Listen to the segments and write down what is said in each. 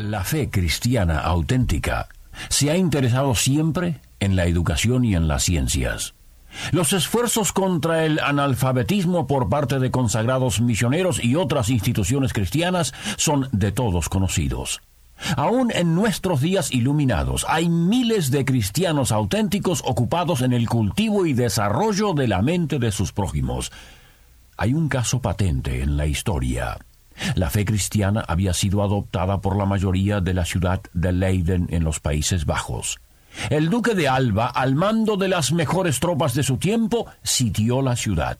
La fe cristiana auténtica se ha interesado siempre en la educación y en las ciencias. Los esfuerzos contra el analfabetismo por parte de consagrados misioneros y otras instituciones cristianas son de todos conocidos. Aún en nuestros días iluminados hay miles de cristianos auténticos ocupados en el cultivo y desarrollo de la mente de sus prójimos. Hay un caso patente en la historia. La fe cristiana había sido adoptada por la mayoría de la ciudad de Leiden en los Países Bajos. El duque de Alba, al mando de las mejores tropas de su tiempo, sitió la ciudad.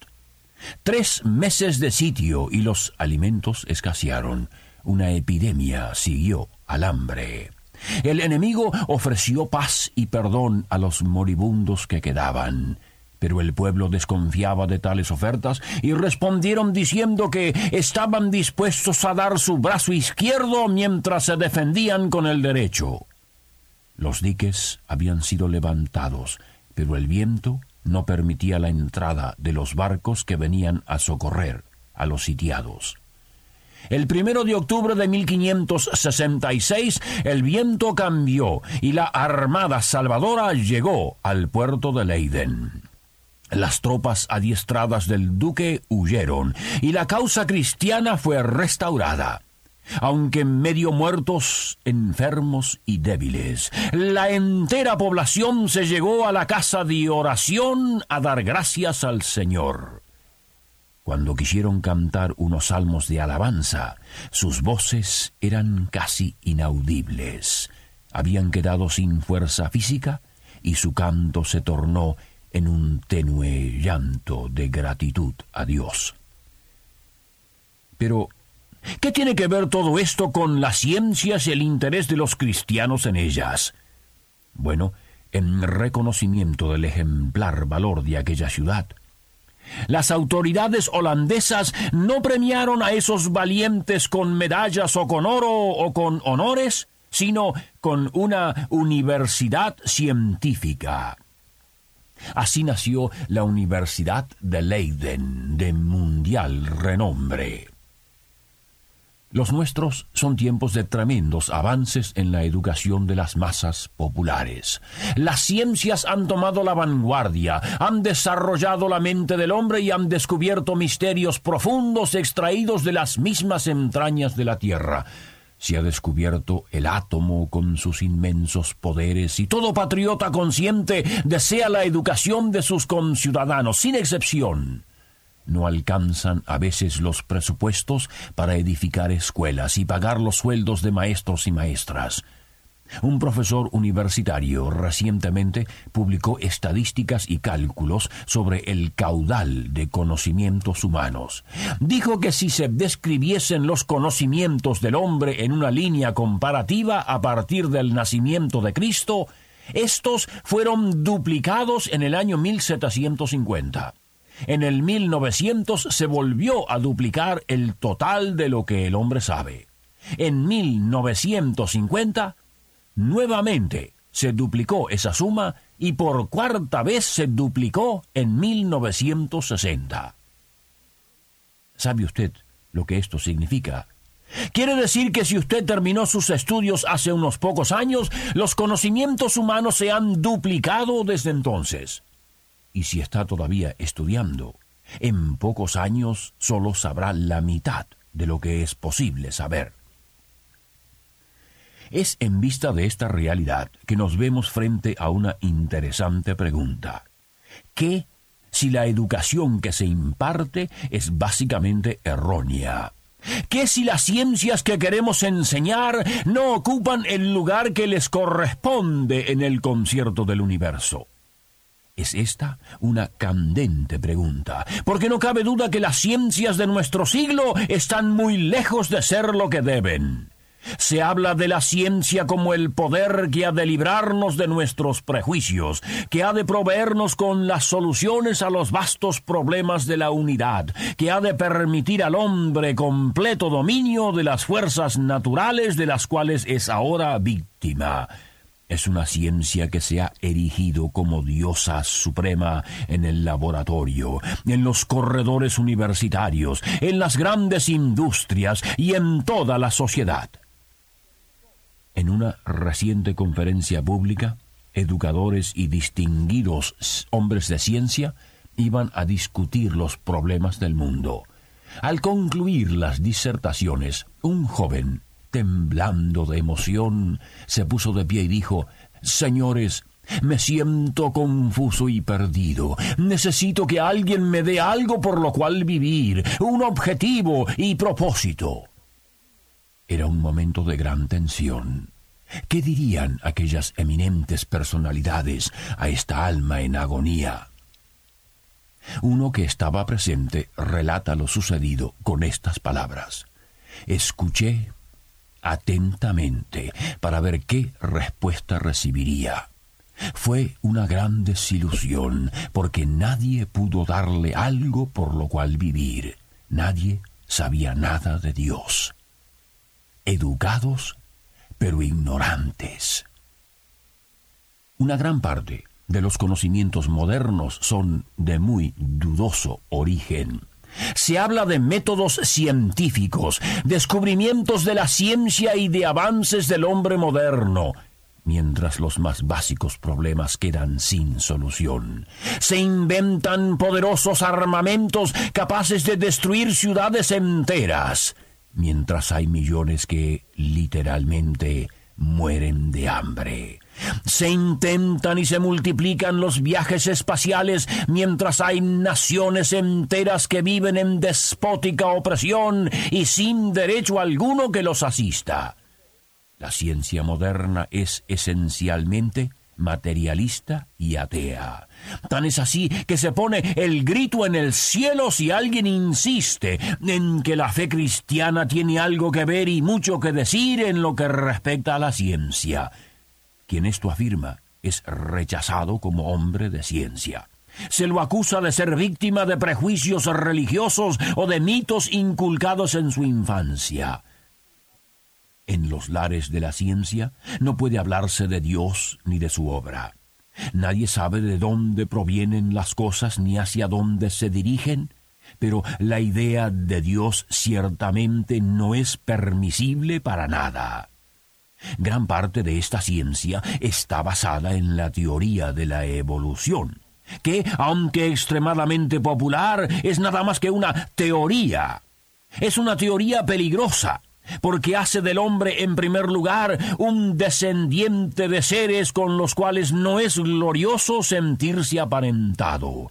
Tres meses de sitio y los alimentos escasearon. Una epidemia siguió al hambre. El enemigo ofreció paz y perdón a los moribundos que quedaban. Pero el pueblo desconfiaba de tales ofertas y respondieron diciendo que estaban dispuestos a dar su brazo izquierdo mientras se defendían con el derecho. Los diques habían sido levantados, pero el viento no permitía la entrada de los barcos que venían a socorrer a los sitiados. El primero de octubre de 1566 el viento cambió y la Armada Salvadora llegó al puerto de Leiden. Las tropas adiestradas del duque huyeron y la causa cristiana fue restaurada. Aunque medio muertos, enfermos y débiles, la entera población se llegó a la casa de oración a dar gracias al Señor. Cuando quisieron cantar unos salmos de alabanza, sus voces eran casi inaudibles. Habían quedado sin fuerza física y su canto se tornó en un tenue llanto de gratitud a Dios. Pero, ¿qué tiene que ver todo esto con las ciencias y el interés de los cristianos en ellas? Bueno, en reconocimiento del ejemplar valor de aquella ciudad, las autoridades holandesas no premiaron a esos valientes con medallas o con oro o con honores, sino con una universidad científica. Así nació la Universidad de Leiden, de mundial renombre. Los nuestros son tiempos de tremendos avances en la educación de las masas populares. Las ciencias han tomado la vanguardia, han desarrollado la mente del hombre y han descubierto misterios profundos extraídos de las mismas entrañas de la Tierra se ha descubierto el átomo con sus inmensos poderes y todo patriota consciente desea la educación de sus conciudadanos, sin excepción. No alcanzan a veces los presupuestos para edificar escuelas y pagar los sueldos de maestros y maestras. Un profesor universitario recientemente publicó estadísticas y cálculos sobre el caudal de conocimientos humanos. Dijo que si se describiesen los conocimientos del hombre en una línea comparativa a partir del nacimiento de Cristo, estos fueron duplicados en el año 1750. En el 1900 se volvió a duplicar el total de lo que el hombre sabe. En 1950 Nuevamente se duplicó esa suma y por cuarta vez se duplicó en 1960. ¿Sabe usted lo que esto significa? Quiere decir que si usted terminó sus estudios hace unos pocos años, los conocimientos humanos se han duplicado desde entonces. Y si está todavía estudiando, en pocos años solo sabrá la mitad de lo que es posible saber. Es en vista de esta realidad que nos vemos frente a una interesante pregunta. ¿Qué si la educación que se imparte es básicamente errónea? ¿Qué si las ciencias que queremos enseñar no ocupan el lugar que les corresponde en el concierto del universo? Es esta una candente pregunta, porque no cabe duda que las ciencias de nuestro siglo están muy lejos de ser lo que deben. Se habla de la ciencia como el poder que ha de librarnos de nuestros prejuicios, que ha de proveernos con las soluciones a los vastos problemas de la unidad, que ha de permitir al hombre completo dominio de las fuerzas naturales de las cuales es ahora víctima. Es una ciencia que se ha erigido como diosa suprema en el laboratorio, en los corredores universitarios, en las grandes industrias y en toda la sociedad. En una reciente conferencia pública, educadores y distinguidos hombres de ciencia iban a discutir los problemas del mundo. Al concluir las disertaciones, un joven, temblando de emoción, se puso de pie y dijo Señores, me siento confuso y perdido. Necesito que alguien me dé algo por lo cual vivir, un objetivo y propósito. Era un momento de gran tensión. ¿Qué dirían aquellas eminentes personalidades a esta alma en agonía? Uno que estaba presente relata lo sucedido con estas palabras. Escuché atentamente para ver qué respuesta recibiría. Fue una gran desilusión, porque nadie pudo darle algo por lo cual vivir. Nadie sabía nada de Dios educados pero ignorantes. Una gran parte de los conocimientos modernos son de muy dudoso origen. Se habla de métodos científicos, descubrimientos de la ciencia y de avances del hombre moderno, mientras los más básicos problemas quedan sin solución. Se inventan poderosos armamentos capaces de destruir ciudades enteras mientras hay millones que literalmente mueren de hambre. Se intentan y se multiplican los viajes espaciales mientras hay naciones enteras que viven en despótica opresión y sin derecho alguno que los asista. La ciencia moderna es esencialmente materialista y atea. Tan es así que se pone el grito en el cielo si alguien insiste en que la fe cristiana tiene algo que ver y mucho que decir en lo que respecta a la ciencia. Quien esto afirma es rechazado como hombre de ciencia. Se lo acusa de ser víctima de prejuicios religiosos o de mitos inculcados en su infancia. En los lares de la ciencia no puede hablarse de Dios ni de su obra. Nadie sabe de dónde provienen las cosas ni hacia dónde se dirigen, pero la idea de Dios ciertamente no es permisible para nada. Gran parte de esta ciencia está basada en la teoría de la evolución, que, aunque extremadamente popular, es nada más que una teoría. Es una teoría peligrosa, porque hace del hombre en primer lugar un descendiente de seres con los cuales no es glorioso sentirse aparentado,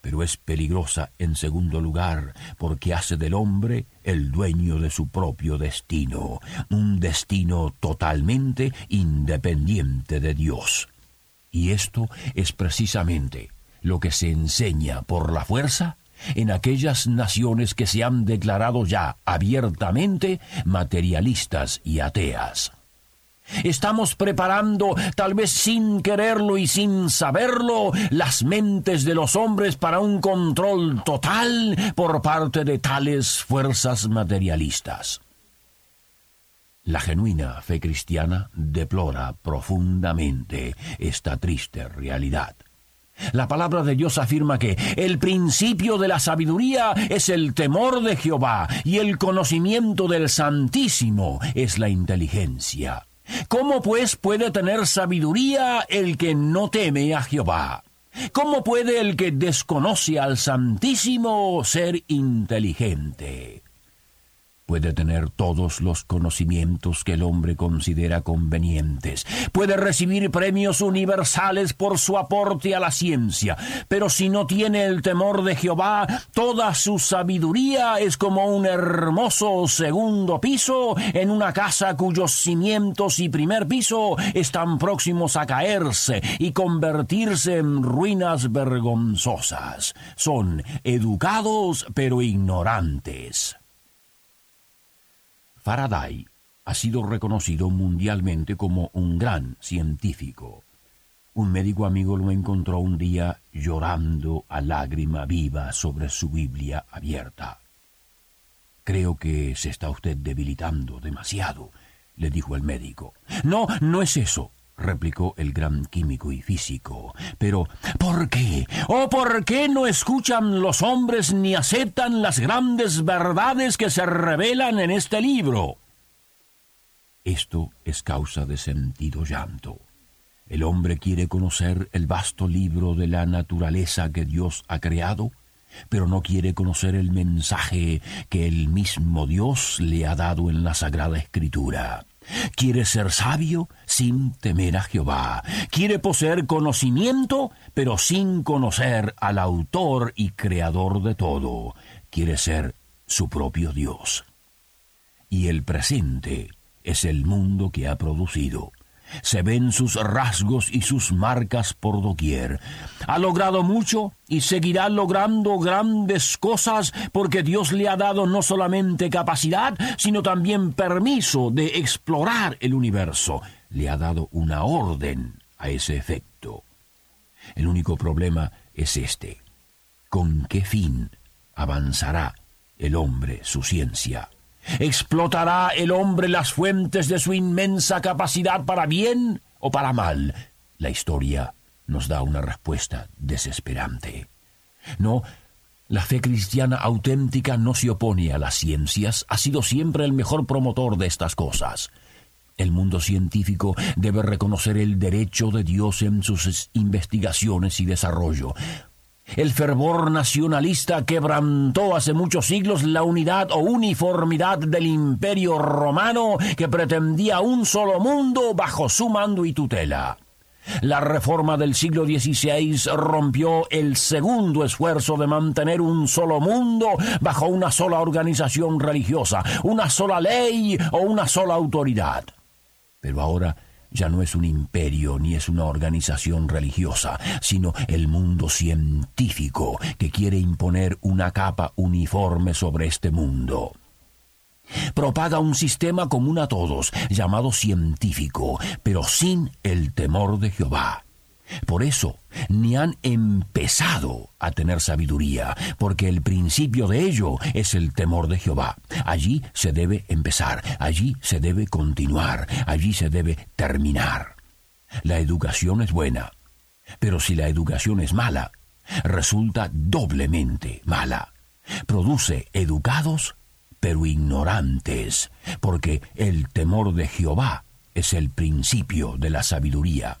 pero es peligrosa en segundo lugar porque hace del hombre el dueño de su propio destino, un destino totalmente independiente de Dios. Y esto es precisamente lo que se enseña por la fuerza en aquellas naciones que se han declarado ya abiertamente materialistas y ateas. Estamos preparando, tal vez sin quererlo y sin saberlo, las mentes de los hombres para un control total por parte de tales fuerzas materialistas. La genuina fe cristiana deplora profundamente esta triste realidad. La palabra de Dios afirma que el principio de la sabiduría es el temor de Jehová y el conocimiento del Santísimo es la inteligencia. ¿Cómo pues puede tener sabiduría el que no teme a Jehová? ¿Cómo puede el que desconoce al Santísimo ser inteligente? Puede tener todos los conocimientos que el hombre considera convenientes, puede recibir premios universales por su aporte a la ciencia, pero si no tiene el temor de Jehová, toda su sabiduría es como un hermoso segundo piso en una casa cuyos cimientos y primer piso están próximos a caerse y convertirse en ruinas vergonzosas. Son educados pero ignorantes. Faraday ha sido reconocido mundialmente como un gran científico. Un médico amigo lo encontró un día llorando a lágrima viva sobre su Biblia abierta. Creo que se está usted debilitando demasiado, le dijo el médico. No, no es eso, replicó el gran químico y físico. Pero, ¿por qué? ¿O por qué no escuchan los hombres ni aceptan las grandes verdades que se revelan en este libro? Esto es causa de sentido llanto. El hombre quiere conocer el vasto libro de la naturaleza que Dios ha creado, pero no quiere conocer el mensaje que el mismo Dios le ha dado en la Sagrada Escritura. Quiere ser sabio sin temer a Jehová. Quiere poseer conocimiento, pero sin conocer al autor y creador de todo. Quiere ser su propio Dios. Y el presente es el mundo que ha producido. Se ven sus rasgos y sus marcas por doquier. Ha logrado mucho y seguirá logrando grandes cosas porque Dios le ha dado no solamente capacidad, sino también permiso de explorar el universo. Le ha dado una orden a ese efecto. El único problema es este. ¿Con qué fin avanzará el hombre su ciencia? ¿Explotará el hombre las fuentes de su inmensa capacidad para bien o para mal? La historia nos da una respuesta desesperante. No, la fe cristiana auténtica no se opone a las ciencias, ha sido siempre el mejor promotor de estas cosas. El mundo científico debe reconocer el derecho de Dios en sus investigaciones y desarrollo. El fervor nacionalista quebrantó hace muchos siglos la unidad o uniformidad del imperio romano que pretendía un solo mundo bajo su mando y tutela. La reforma del siglo XVI rompió el segundo esfuerzo de mantener un solo mundo bajo una sola organización religiosa, una sola ley o una sola autoridad. Pero ahora ya no es un imperio ni es una organización religiosa, sino el mundo científico que quiere imponer una capa uniforme sobre este mundo. Propaga un sistema común a todos, llamado científico, pero sin el temor de Jehová. Por eso, ni han empezado a tener sabiduría, porque el principio de ello es el temor de Jehová. Allí se debe empezar, allí se debe continuar, allí se debe terminar. La educación es buena, pero si la educación es mala, resulta doblemente mala. Produce educados, pero ignorantes, porque el temor de Jehová es el principio de la sabiduría.